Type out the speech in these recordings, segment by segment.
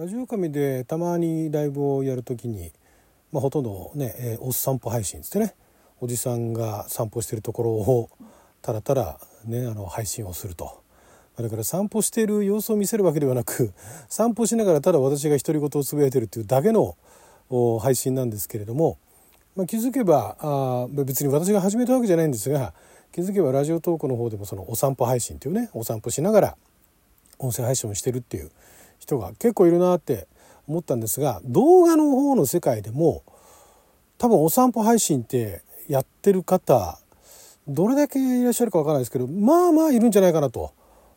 ラジオ神でたまにライブをやるときに、まあ、ほとんどね、えー、おっ散歩配信つってねおじさんが散歩してるところをたらたら、ね、あの配信をすると。だから散歩してる様子を見せるわけではなく 散歩しながらただ私が独り言をつぶやいてるっていうだけの配信なんですけれども、まあ、気づけばあ別に私が始めたわけじゃないんですが気づけばラジオトークの方でもそのお散歩配信っていうねお散歩しながら音声配信をしてるっていう人が結構いるなって思ったんですが動画の方の世界でも多分お散歩配信ってやってる方どれだけいらっしゃるかわからないですけどまあまあいるんじゃないかなと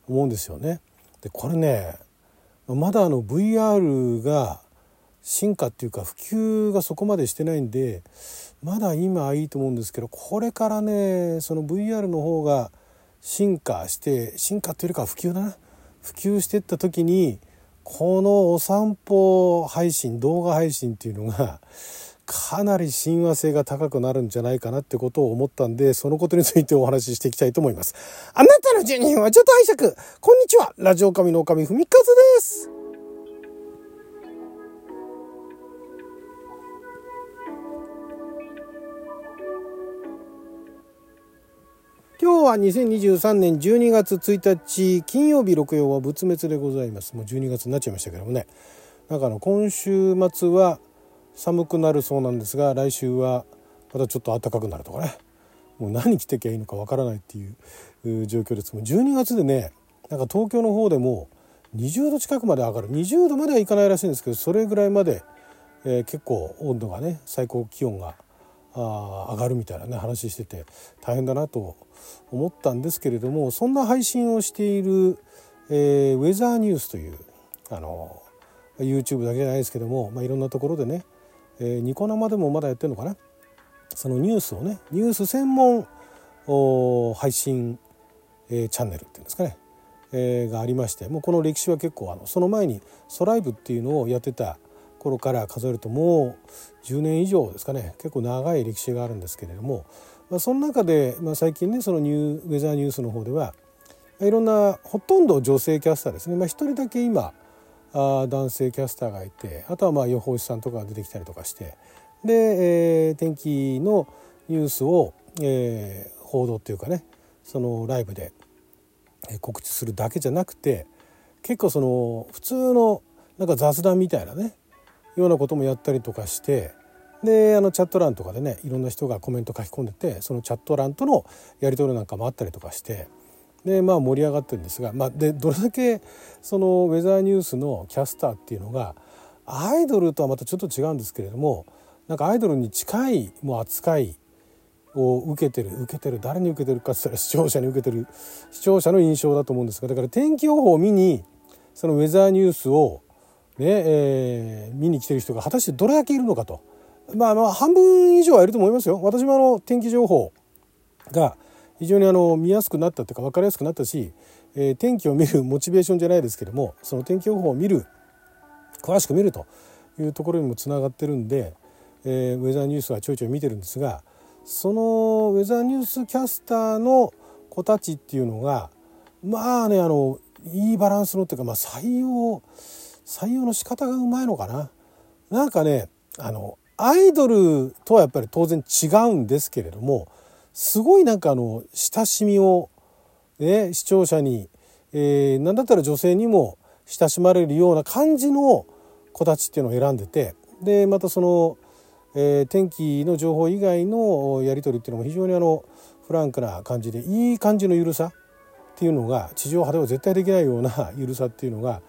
思うんですよね。でこれねまだあの VR が進化っていうか普及がそこまでしてないんでまだ今いいと思うんですけどこれからねその VR の方が進化して進化っていうよりか普及だな普及してった時にこのお散歩配信動画配信っていうのがかなり親和性が高くなるんじゃないかなってことを思ったんでそのことについてお話ししていきたいと思います。あなたの12分はちょっと拝借。こんにちは。ラジオ神の女将ふみかずです。今日は2023年12月1日金曜日六曜は仏滅でございます。もう12月になっちゃいましたけどもね。なんかあの今週末は寒くなるそうなんですが来週はまたちょっと暖かくなるとかね。もう何着てきゃいいのかわからないっていう状況です。もう12月でねなんか東京の方でも20度近くまで上がる。20度まではいかないらしいんですけどそれぐらいまで、えー、結構温度がね最高気温があ上がるみたいなね話してて大変だなと思ったんですけれどもそんな配信をしている、えー、ウェザーニュースというあの YouTube だけじゃないですけども、まあ、いろんなところでね、えー、ニコ生でもまだやってるのかな？そのニュースをねニュース専門配信、えー、チャンネルっていうんですかね、えー、がありましてもうこの歴史は結構あのその前にソライブっていうのをやってた頃から数えるともう10年以上ですかね。結構長い歴史があるんですけれども、まあ、その中で、まあ、最近ねそのニューウェザーニュースの方ではいろんなほとんど女性キャスターですね、まあ、1人だけ今あ男性キャスターがいてあとはまあ予報士さんとかが出てきたりとかして。で、えー、天気のニュースを、えー、報道っていうかねそのライブで告知するだけじゃなくて結構その普通のなんか雑談みたいなねようなこともやったりとかしてであのチャット欄とかでねいろんな人がコメント書き込んでてそのチャット欄とのやり取りなんかもあったりとかしてでまあ盛り上がってるんですが、まあ、でどれだけそのウェザーニュースのキャスターっていうのがアイドルとはまたちょっと違うんですけれどもなんかアイドルに近いもう扱いを受けてる受けてる誰に受けてるかって言ったら視聴者に受けてる視聴者の印象だと思うんですがだから天気予報を見にそのウェザーニュースをえー、見に来てる人が果たしてどれだけいるのかと。まあまあ半分以上はいると思いますよ。私もあの天気情報が非常にあの見やすくなったというか分かりやすくなったし、えー、天気を見るモチベーションじゃないですけどもその天気予報を見る詳しく見るというところにもつながってるんで、えー、ウェザーニュースはちょいちょい見てるんですがそのウェザーニュースキャスターの子たちっていうのがまあねあのいいバランスのっていうか、まあ、採用採用の仕方がうまいのかな？なんかねあのアイドルとはやっぱり当然違うんですけれどもすごいなんかあの親しみを、ね、視聴者に、えー、何だったら女性にも親しまれるような感じの子たちっていうのを選んでてでまたその、えー、天気の情報以外のやり取りっていうのも非常にあのフランクな感じでいい感じの緩さっていうのが地上波では絶対できないような 緩さっていうのが、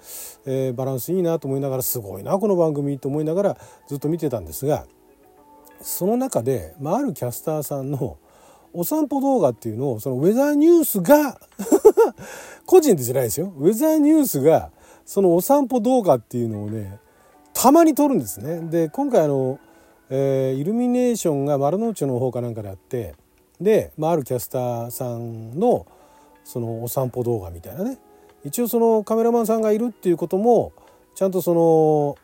えー、バランスいいなと思いながらすごいなこの番組と思いながらずっと見てたんですがその中で、まあ、あるキャスターさんの お散歩動画っていうのをそのウェザーニュースが 個人でじゃないですよウェザーニュースがそのお散歩動画っていうのをねたまに撮るんですね。で今回あの、えー、イルミネーションが丸の内の方かなんかであってで、まあ、あるキャスターさんのそのお散歩動画みたいなね。一応そのカメラマンさんがいるっていうこともちゃんとその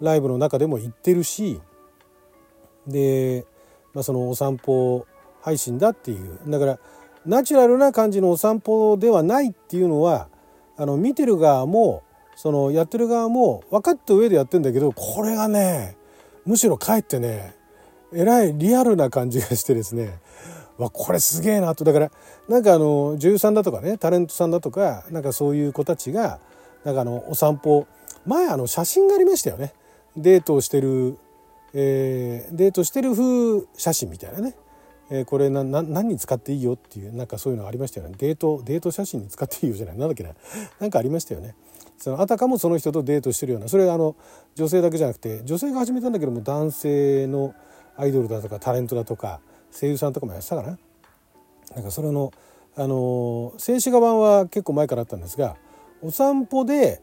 ライブの中でも言ってるしで、まあ、そのお散歩配信だっていう。だからナチュラルな感じのお散歩ではないっていうのはあの見てる側もそのやってる側も分かった上でやってんだけどこれがねむしろかえってねえらいリアルな感じがしてですねわこれすげえなと。だからなんかあの女優さんだとかねタレントさんだとかなんかそういう子たちがなんかあのお散歩前あの写真がありましたよね。デートをしてる、えー、デートしてる風写真みたいなね、えー、これなな何に使っていいよっていうなんかそういうのありましたよね。デートデート写真に使っていいよじゃない。なんだっけな。なんかありましたよね。そのあたかもその人とデートしてるような。それあの女性だけじゃなくて女性が始めたんだけども男性のアイドルだとかタレントだとか声優さんとかもやってたかななんかそれのあの静止画版は結構前からあったんですがお散歩で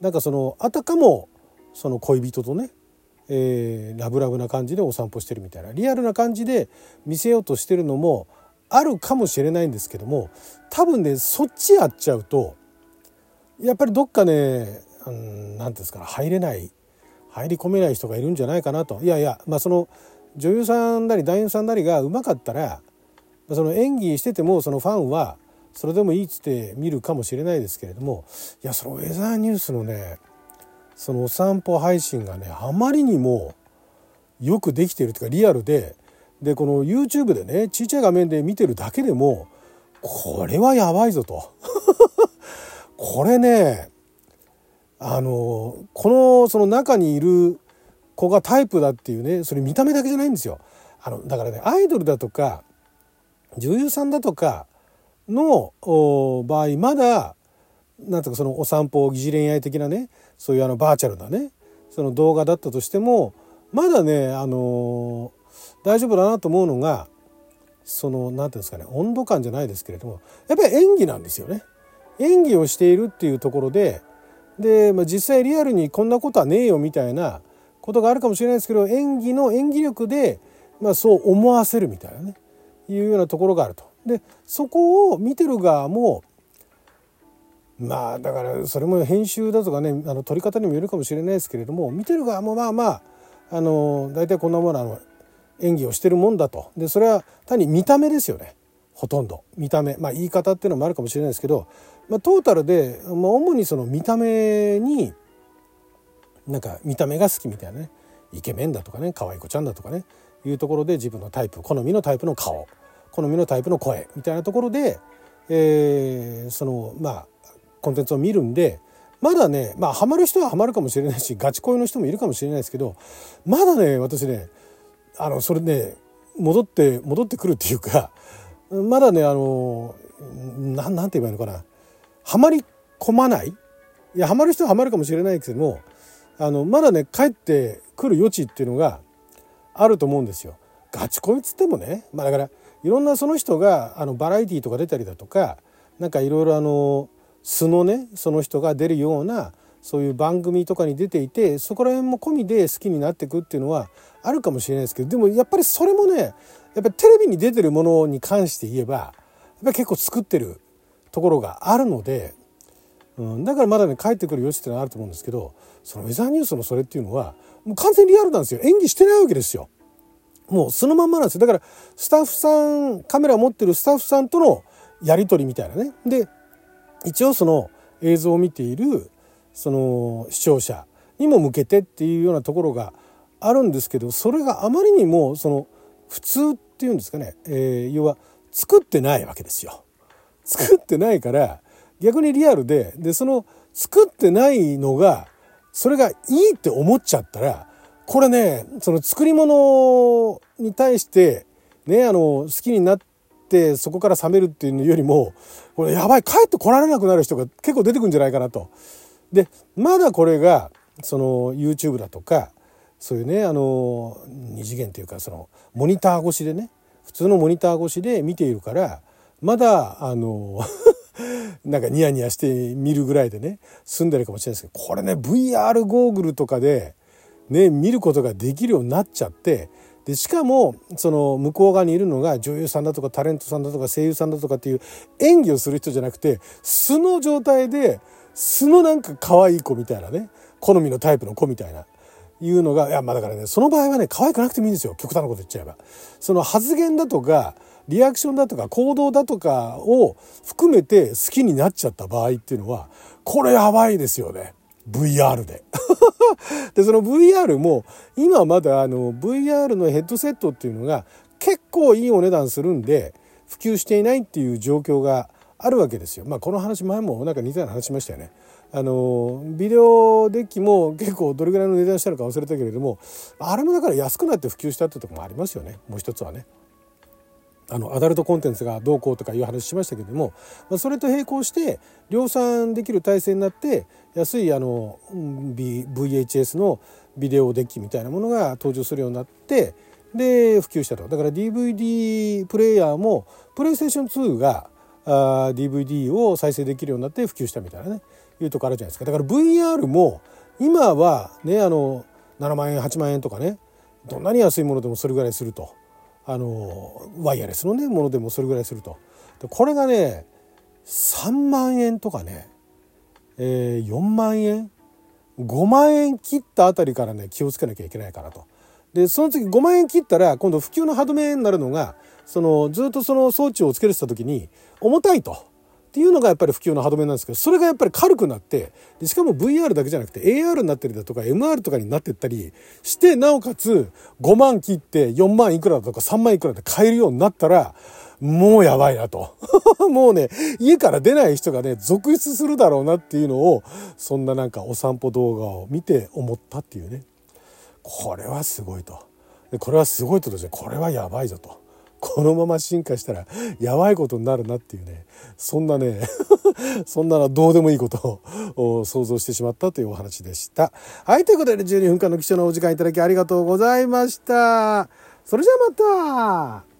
なんかそのあたかもその恋人とね、えー、ラブラブな感じでお散歩してるみたいなリアルな感じで見せようとしてるのもあるかもしれないんですけども多分ねそっちやっちゃうとやっぱりどっかね何、うん、て言うんですか入れない入り込めない人がいるんじゃないかなと。いやいやまあその女優さんなり男優さんなりがうまかったらその演技しててもそのファンはそれでもいいっつって見るかもしれないですけれどもいやそのウェザーニュースのねそのお散歩配信がねあまりにもよくできているというかリアルででこの YouTube でねちっちゃい画面で見てるだけでもこれはやばいぞと。これねあのこのその中にいる子がタイプだっていうねそれ見た目だけじゃないんですよ。あのだからねアイドルだとか女優さんだとかの場合まだなんとかそのお散歩疑似恋愛的なねそういうあのバーチャルなねその動画だったとしてもまだねあの大丈夫だなと思うのがその何て言うんですかね温度感じゃないですけれどもやっぱり演技なんですよね。演技をしているっていうところでで、まあ、実際リアルにこんなことはねえよみたいなことがあるかもしれないですけど演技の演技力で、まあ、そう思わせるみたいなねいうようなところがあると。でそこを見てる側もまあだからそれも編集だとかねあの撮り方にもよるかもしれないですけれども見てる側もまあまああの大体こんなものあの演技をしてるもんだと。でそれは単に見た目ですよね。ほとんど。見た目。まあ言い方っていうのもあるかもしれないですけど、まあ、トータルで、まあ、主にその見た目になんか見た目が好きみたいなね。イケメンだとかね可愛い子ちゃんだとかね。いうところで自分のタイプ好みのタイプの顔。好みのタイプの声みたいなところで、えー、そのまあコンテンツを見るんでまだねまあハマる人はハマるかもしれないしガチ恋の人もいるかもしれないですけどまだね私ねあのそれね戻って戻ってくるっていうかまだねあのななんて言えばいいのかな。ハマり込まない？いやハマる人はハマるかもしれないけどもあのまだね帰ってくる余地っていうのがあると思うんですよ。ガチ恋っつってもね、まあ、だからいろんなその人があのバラエティーとか出たりだとかなんかいろいろあの素のねその人が出るようなそういう番組とかに出ていてそこら辺も込みで好きになっていくっていうのはあるかもしれないですけどでもやっぱりそれもねやっぱりテレビに出てるものに関して言えばやっぱ結構作ってるところがあるので、うん、だからまだね帰ってくる余地ってのはあると思うんですけどそのウェザーニュースのそれっていうのはもう完全リアルなんですよ。演技してないわけですよ。もうそのまんまなんですよ。だからスタッフさんカメラ持ってるスタッフさんとのやり取りみたいなね。で一応その映像を見ているその視聴者にも向けてっていうようなところがあるんですけどそれがあまりにもその普通っていうんですかね、えー、要は作ってないわけですよ。作ってないから逆にリアルででその作ってないのがそれがいいって思っちゃったらこれねその作り物に対してねあの好きになってそこから冷めるっていうよりもこれやばい帰ってこられなくなる人が結構出てくんじゃないかなと。でまだこれがその YouTube だとかそういうねあの二次元というかそのモニター越しでね普通のモニター越しで見ているからまだあのなんかニヤニヤして見るぐらいでね済んでるかもしれないですけどこれね VR ゴーグルとかでね見ることができるようになっちゃってでしかもその向こう側にいるのが女優さんだとかタレントさんだとか声優さんだとかっていう演技をする人じゃなくて素の状態で素のなんか可愛い子みたいなね好みのタイプの子みたいないうのがいやまあだからねその場合はね可愛くなくてもいいんですよ極端なこと言っちゃえば。その発言だとかリアクションだとか行動だとかを含めて好きになっちゃった場合っていうのはこれやばいですよね。VR で。で、その VR も、今まだあの VR のヘッドセットっていうのが結構いいお値段するんで、普及していないっていう状況があるわけですよ。まあこの話前もなんか似たような話しましたよね。あのビデオデッキも結構どれぐらいの値段したのか忘れたけれどもあれもだから安くなって普及したってとこもありますよね。もう一つはね。あのアダルトコンテンツがどうこうとかいう話しましたけれども、それと並行して量産できる体制になって安いあの VHS のビデオデッキみたいなものが登場するようになってで普及したと。だから DVD プレイヤーもプレイステーション2があ DVD を再生できるようになって普及したみたいなね。いうとこあるじゃないですかだから VR も今はねあの7万円8万円とかねどんなに安いものでもそれぐらいするとあのワイヤレスのねものでもそれぐらいするとでこれがね3万円とかね、えー、4万円5万円切ったあたりからね気をつけなきゃいけないかなと。でその次5万円切ったら今度普及の歯止めになるのがそのずっとその装置をつけてた時に重たいと。っていうのがやっぱり普及の歯止めなんですけどそれがやっぱり軽くなってでしかも VR だけじゃなくて AR になったりだとか MR とかになってったりしてなおかつ5万切って4万いくらだとか3万いくらで買えるようになったらもうやばいなと。もうね家から出ない人がね続出するだろうなっていうのをそんななんかお散歩動画を見て思ったっていうね。これはすごいと。これはすごいとですね。これはやばいぞと。このまま進化したらやばいことになるなっていうねそんなね そんなどうでもいいことを想像してしまったというお話でした。はいということで12分間の貴重なお時間いただきありがとうございました。それじゃあまた